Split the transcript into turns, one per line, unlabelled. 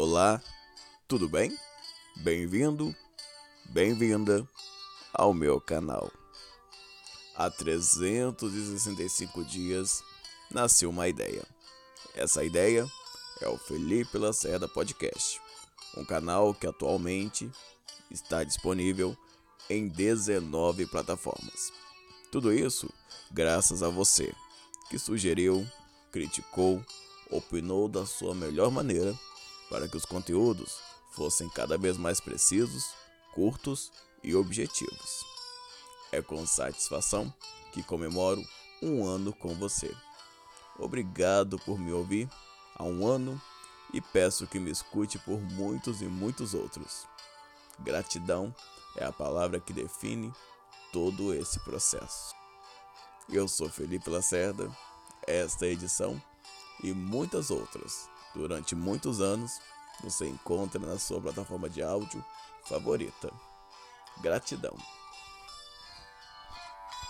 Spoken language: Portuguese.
Olá, tudo bem? Bem-vindo, bem-vinda ao meu canal. Há 365 dias nasceu uma ideia. Essa ideia é o Felipe Lacerda Podcast, um canal que atualmente está disponível em 19 plataformas. Tudo isso graças a você que sugeriu, criticou, opinou da sua melhor maneira para que os conteúdos fossem cada vez mais precisos, curtos e objetivos. É com satisfação que comemoro um ano com você. Obrigado por me ouvir há um ano e peço que me escute por muitos e muitos outros. Gratidão é a palavra que define todo esse processo. Eu sou Felipe Lacerda, esta edição e muitas outras durante muitos anos você encontra na sua plataforma de áudio favorita. Gratidão.